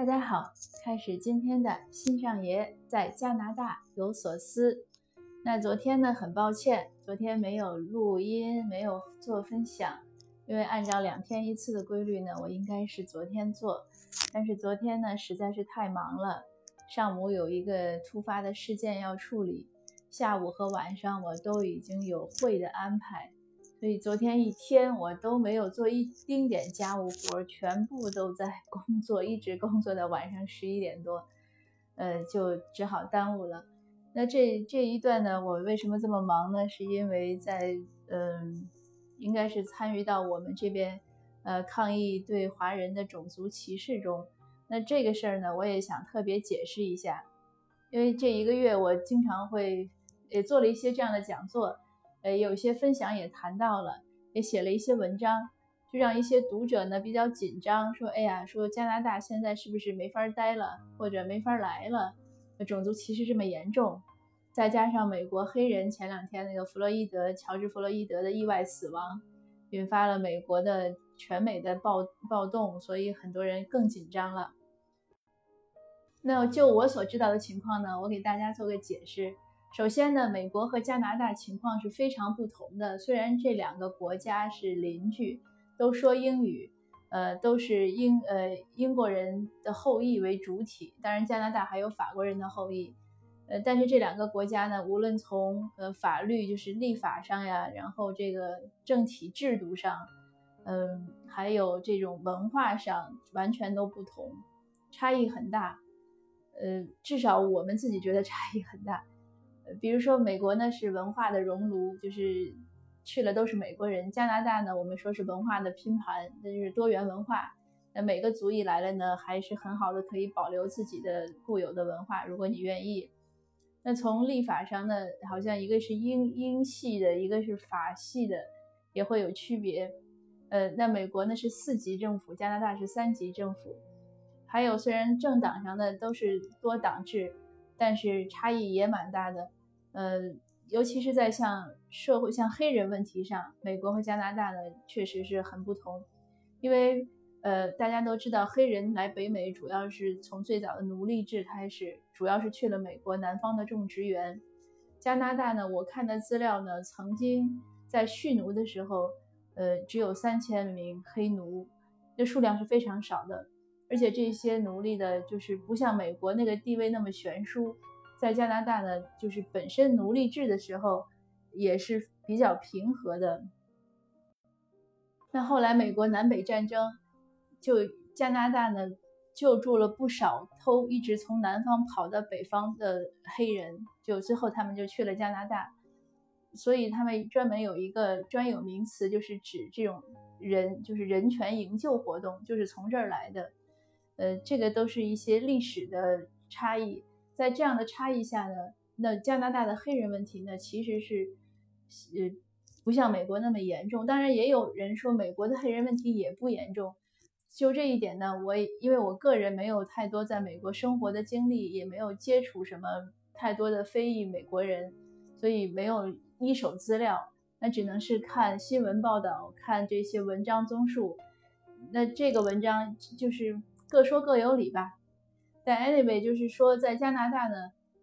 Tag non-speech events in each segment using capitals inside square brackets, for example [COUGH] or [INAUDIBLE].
大家好，开始今天的新上爷在加拿大有所思。那昨天呢，很抱歉，昨天没有录音，没有做分享，因为按照两天一次的规律呢，我应该是昨天做，但是昨天呢实在是太忙了，上午有一个突发的事件要处理，下午和晚上我都已经有会的安排。所以昨天一天我都没有做一丁点家务活，全部都在工作，一直工作到晚上十一点多，呃，就只好耽误了。那这这一段呢，我为什么这么忙呢？是因为在嗯，应该是参与到我们这边呃抗议对华人的种族歧视中。那这个事儿呢，我也想特别解释一下，因为这一个月我经常会也做了一些这样的讲座。呃，有些分享也谈到了，也写了一些文章，就让一些读者呢比较紧张，说，哎呀，说加拿大现在是不是没法待了，或者没法来了？种族歧视这么严重，再加上美国黑人前两天那个弗洛伊德，乔治弗洛伊德的意外死亡，引发了美国的全美的暴暴动，所以很多人更紧张了。那就我所知道的情况呢，我给大家做个解释。首先呢，美国和加拿大情况是非常不同的。虽然这两个国家是邻居，都说英语，呃，都是英呃英国人的后裔为主体，当然加拿大还有法国人的后裔，呃，但是这两个国家呢，无论从呃法律就是立法上呀，然后这个政体制度上，嗯，还有这种文化上，完全都不同，差异很大。呃，至少我们自己觉得差异很大。比如说，美国呢是文化的熔炉，就是去了都是美国人。加拿大呢，我们说是文化的拼盘，那就是多元文化。那每个族裔来了呢，还是很好的，可以保留自己的固有的文化，如果你愿意。那从立法上呢，好像一个是英英系的，一个是法系的，也会有区别。呃，那美国呢是四级政府，加拿大是三级政府。还有，虽然政党上呢都是多党制，但是差异也蛮大的。呃，尤其是在像社会、像黑人问题上，美国和加拿大呢确实是很不同。因为呃，大家都知道，黑人来北美主要是从最早的奴隶制开始，主要是去了美国南方的种植园。加拿大呢，我看的资料呢，曾经在蓄奴的时候，呃，只有三千名黑奴，这数量是非常少的。而且这些奴隶的，就是不像美国那个地位那么悬殊。在加拿大呢，就是本身奴隶制的时候也是比较平和的。那后来美国南北战争，就加拿大呢救助了不少偷一直从南方跑到北方的黑人，就最后他们就去了加拿大。所以他们专门有一个专有名词，就是指这种人，就是人权营救活动，就是从这儿来的。呃，这个都是一些历史的差异。在这样的差异下呢，那加拿大的黑人问题呢，其实是，呃，不像美国那么严重。当然，也有人说美国的黑人问题也不严重。就这一点呢，我因为我个人没有太多在美国生活的经历，也没有接触什么太多的非裔美国人，所以没有一手资料，那只能是看新闻报道，看这些文章综述。那这个文章就是各说各有理吧。但 anyway，就是说，在加拿大呢，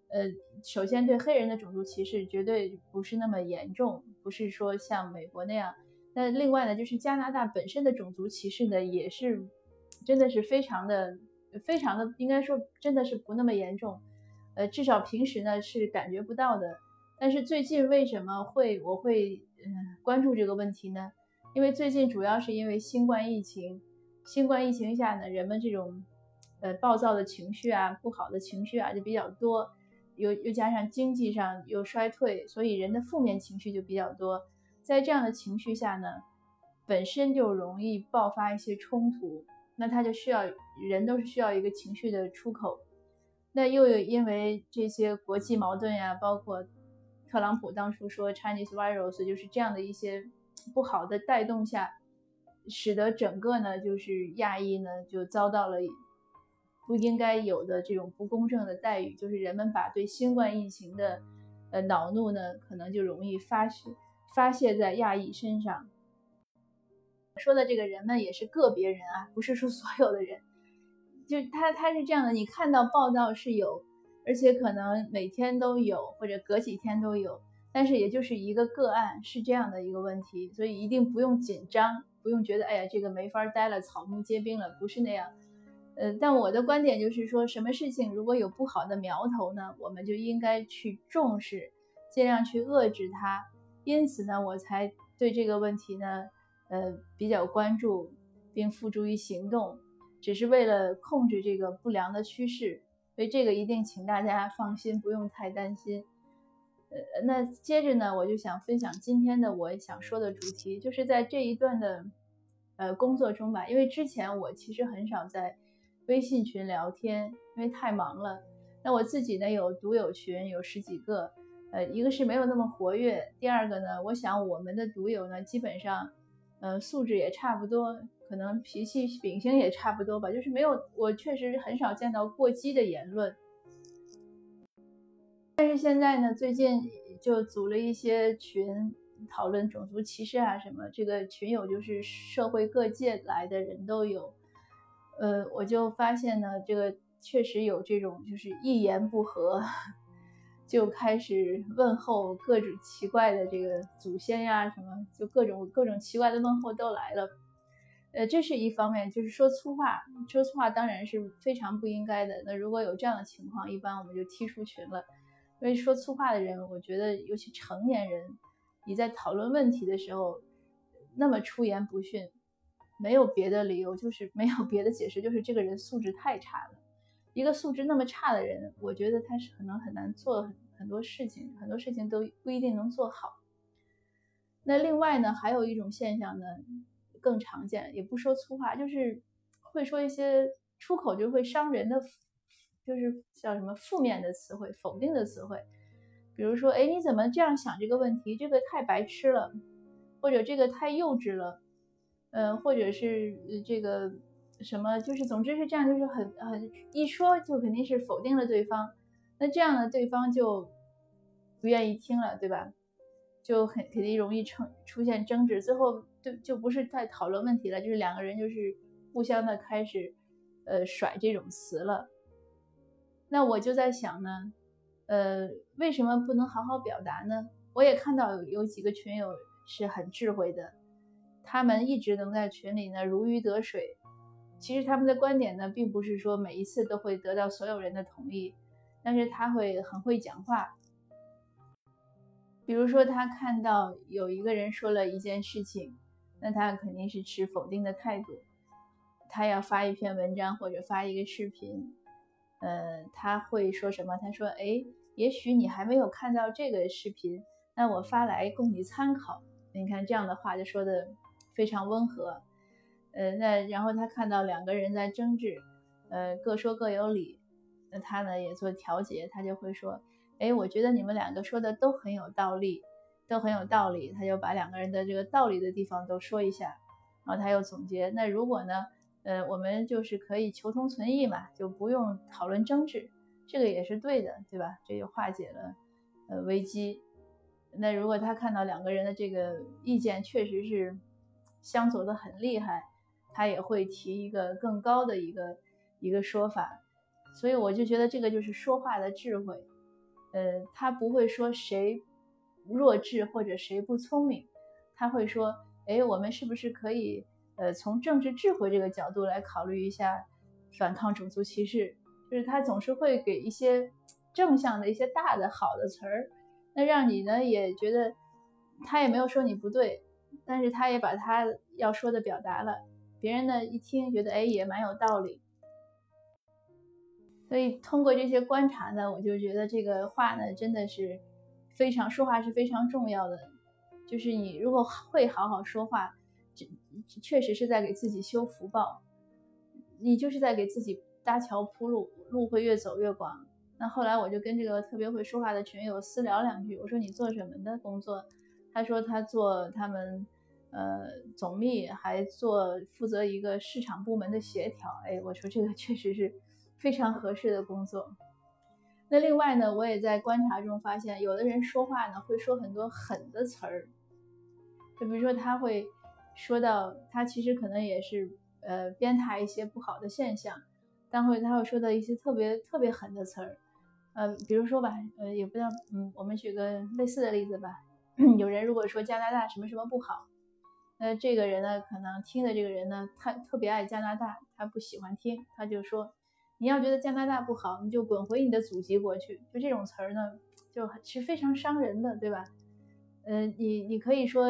呃，首先对黑人的种族歧视绝对不是那么严重，不是说像美国那样。那另外呢，就是加拿大本身的种族歧视呢，也是真的是非常的、非常的，应该说真的是不那么严重。呃，至少平时呢是感觉不到的。但是最近为什么会我会嗯关注这个问题呢？因为最近主要是因为新冠疫情，新冠疫情下呢，人们这种。呃，暴躁的情绪啊，不好的情绪啊，就比较多，又又加上经济上又衰退，所以人的负面情绪就比较多。在这样的情绪下呢，本身就容易爆发一些冲突，那他就需要人都是需要一个情绪的出口。那又有因为这些国际矛盾呀，包括特朗普当初说 Chinese virus，就是这样的一些不好的带动下，使得整个呢就是亚裔呢就遭到了。不应该有的这种不公正的待遇，就是人们把对新冠疫情的呃恼怒呢，可能就容易发泄发泄在亚裔身上。说的这个人们也是个别人啊，不是说所有的人。就他他是这样的，你看到报道是有，而且可能每天都有，或者隔几天都有，但是也就是一个个案，是这样的一个问题，所以一定不用紧张，不用觉得哎呀这个没法待了，草木皆兵了，不是那样。呃，但我的观点就是说，什么事情如果有不好的苗头呢，我们就应该去重视，尽量去遏制它。因此呢，我才对这个问题呢，呃，比较关注，并付诸于行动，只是为了控制这个不良的趋势。所以这个一定请大家放心，不用太担心。呃，那接着呢，我就想分享今天的我想说的主题，就是在这一段的呃工作中吧，因为之前我其实很少在。微信群聊天，因为太忙了。那我自己呢，有读友群，有十几个。呃，一个是没有那么活跃，第二个呢，我想我们的读友呢，基本上，呃，素质也差不多，可能脾气秉性也差不多吧。就是没有，我确实很少见到过激的言论。但是现在呢，最近就组了一些群，讨论种族歧视啊什么。这个群友就是社会各界来的人都有。呃，我就发现呢，这个确实有这种，就是一言不合就开始问候各种奇怪的这个祖先呀，什么就各种各种奇怪的问候都来了。呃，这是一方面，就是说粗话，说粗话当然是非常不应该的。那如果有这样的情况，一般我们就踢出群了。因为说粗话的人，我觉得尤其成年人，你在讨论问题的时候那么出言不逊。没有别的理由，就是没有 [LAUGHS] 别的解释，就是这个人素质太差了。一个素质那么差的人，我觉得他是可能很难做很很多事情，很多事情都不一定能做好。那另外呢，还有一种现象呢，更常见，也不说粗话，就是会说一些出口就会伤人的，就是叫什么负面的词汇、否定的词汇。比如说，哎，你怎么这样想这个问题？这个太白痴了，或者这个太幼稚了。嗯，或者是这个什么，就是总之是这样，就是很很一说就肯定是否定了对方，那这样呢，对方就不愿意听了，对吧？就很肯定容易成出现争执，最后就就不是在讨论问题了，就是两个人就是互相的开始呃甩这种词了。那我就在想呢，呃，为什么不能好好表达呢？我也看到有有几个群友是很智慧的。他们一直能在群里呢如鱼得水。其实他们的观点呢，并不是说每一次都会得到所有人的同意，但是他会很会讲话。比如说，他看到有一个人说了一件事情，那他肯定是持否定的态度。他要发一篇文章或者发一个视频，呃，他会说什么？他说：“哎，也许你还没有看到这个视频，那我发来供你参考。”你看这样的话就说的。非常温和，呃，那然后他看到两个人在争执，呃，各说各有理，那他呢也做调节，他就会说，哎，我觉得你们两个说的都很有道理，都很有道理，他就把两个人的这个道理的地方都说一下，然后他又总结，那如果呢，呃，我们就是可以求同存异嘛，就不用讨论争执，这个也是对的，对吧？这就化解了呃危机。那如果他看到两个人的这个意见确实是。相左的很厉害，他也会提一个更高的一个一个说法，所以我就觉得这个就是说话的智慧，呃，他不会说谁弱智或者谁不聪明，他会说，哎，我们是不是可以，呃，从政治智慧这个角度来考虑一下反抗种族歧视，就是他总是会给一些正向的一些大的好的词儿，那让你呢也觉得他也没有说你不对。但是他也把他要说的表达了，别人呢一听觉得哎也蛮有道理，所以通过这些观察呢，我就觉得这个话呢真的是非常说话是非常重要的，就是你如果会好好说话，这确实是在给自己修福报，你就是在给自己搭桥铺路，路会越走越广。那后来我就跟这个特别会说话的群友私聊两句，我说你做什么的工作？他说他做他们。呃，总秘还做负责一个市场部门的协调，哎，我说这个 [LAUGHS] 确实是非常合适的工作。那另外呢，我也在观察中发现，有的人说话呢会说很多狠的词儿，就比如说他会说到他其实可能也是呃鞭挞一些不好的现象，但会他会说到一些特别特别狠的词儿，呃，比如说吧，呃，也不知道，嗯，我们举个类似的例子吧。[CLEARS THROAT] 有人如果说加拿大什么什么不好，那这个人呢，可能听的这个人呢，他特别爱加拿大，他不喜欢听，他就说，你要觉得加拿大不好，你就滚回你的祖籍国去。就这种词儿呢，就是非常伤人的，对吧？呃，你你可以说，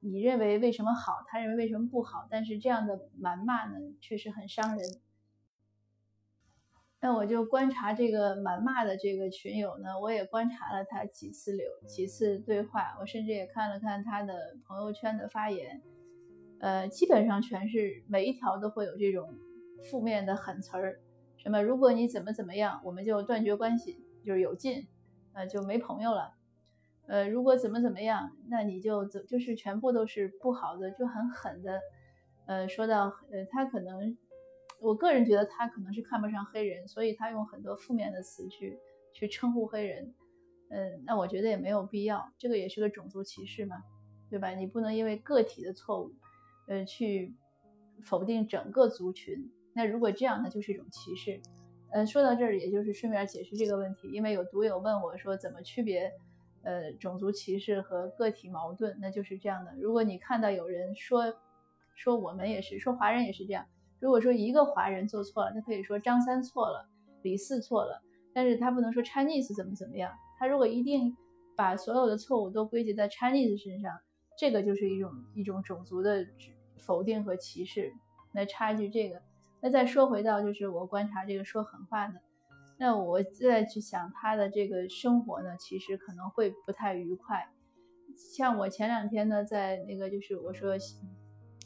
你认为为什么好，他认为为什么不好，但是这样的谩骂呢，确实很伤人。那我就观察这个谩骂的这个群友呢，我也观察了他几次留几次对话，我甚至也看了看他的朋友圈的发言，呃，基本上全是每一条都会有这种负面的狠词儿，什么如果你怎么怎么样，我们就断绝关系，就是有劲，呃，就没朋友了，呃，如果怎么怎么样，那你就怎就是全部都是不好的，就很狠的，呃，说到呃，他可能。我个人觉得他可能是看不上黑人，所以他用很多负面的词去去称呼黑人。嗯，那我觉得也没有必要，这个也是个种族歧视嘛，对吧？你不能因为个体的错误，呃，去否定整个族群。那如果这样，那就是一种歧视。呃，说到这儿，也就是顺便解释这个问题，因为有读友问我说怎么区别呃种族歧视和个体矛盾，那就是这样的。如果你看到有人说说我们也是，说华人也是这样。如果说一个华人做错了，他可以说张三错了，李四错了，但是他不能说 Chinese 怎么怎么样。他如果一定把所有的错误都归结在 Chinese 身上，这个就是一种一种种族的否定和歧视。那差距这个，那再说回到就是我观察这个说狠话的，那我再去想他的这个生活呢，其实可能会不太愉快。像我前两天呢，在那个就是我说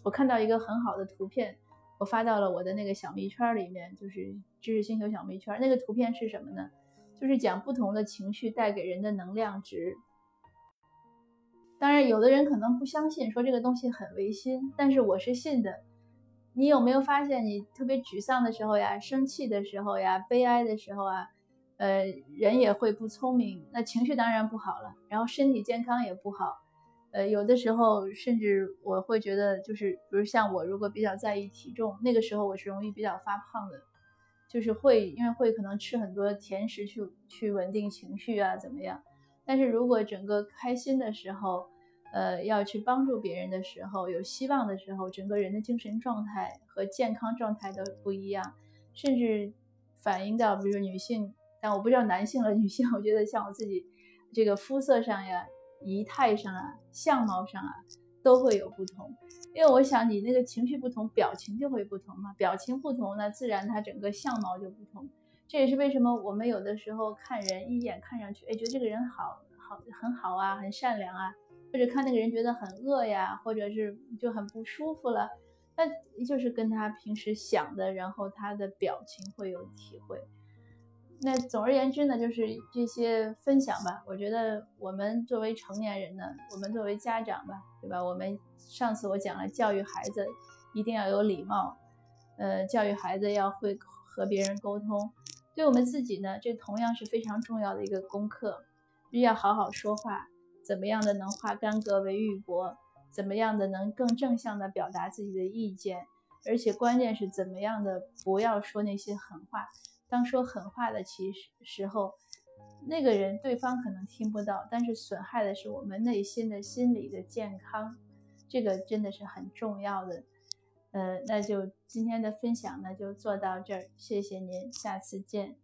我看到一个很好的图片。我发到了我的那个小密圈里面，就是知识星球小密圈。那个图片是什么呢？就是讲不同的情绪带给人的能量值。当然，有的人可能不相信，说这个东西很违心，但是我是信的。你有没有发现，你特别沮丧的时候呀，生气的时候呀，悲哀的时候啊，呃，人也会不聪明，那情绪当然不好了，然后身体健康也不好。呃，有的时候甚至我会觉得，就是比如像我，如果比较在意体重，那个时候我是容易比较发胖的，就是会因为会可能吃很多甜食去去稳定情绪啊，怎么样？但是如果整个开心的时候，呃，要去帮助别人的时候，有希望的时候，整个人的精神状态和健康状态都不一样，甚至反映到比如说女性，但我不知道男性了，女性，我觉得像我自己这个肤色上呀。仪态上啊，相貌上啊，都会有不同，因为我想你那个情绪不同，表情就会不同嘛。表情不同，那自然他整个相貌就不同。这也是为什么我们有的时候看人一眼看上去，哎，觉得这个人好好很好啊，很善良啊，或者看那个人觉得很饿呀，或者是就很不舒服了，那就是跟他平时想的，然后他的表情会有体会。那总而言之呢，就是这些分享吧。我觉得我们作为成年人呢，我们作为家长吧，对吧？我们上次我讲了，教育孩子一定要有礼貌，呃，教育孩子要会和别人沟通。对我们自己呢，这同样是非常重要的一个功课，要好好说话，怎么样的能化干戈为玉帛，怎么样的能更正向的表达自己的意见，而且关键是怎么样的不要说那些狠话。当说狠话的其实时候，那个人对方可能听不到，但是损害的是我们内心的心理的健康，这个真的是很重要的。呃，那就今天的分享呢就做到这儿，谢谢您，下次见。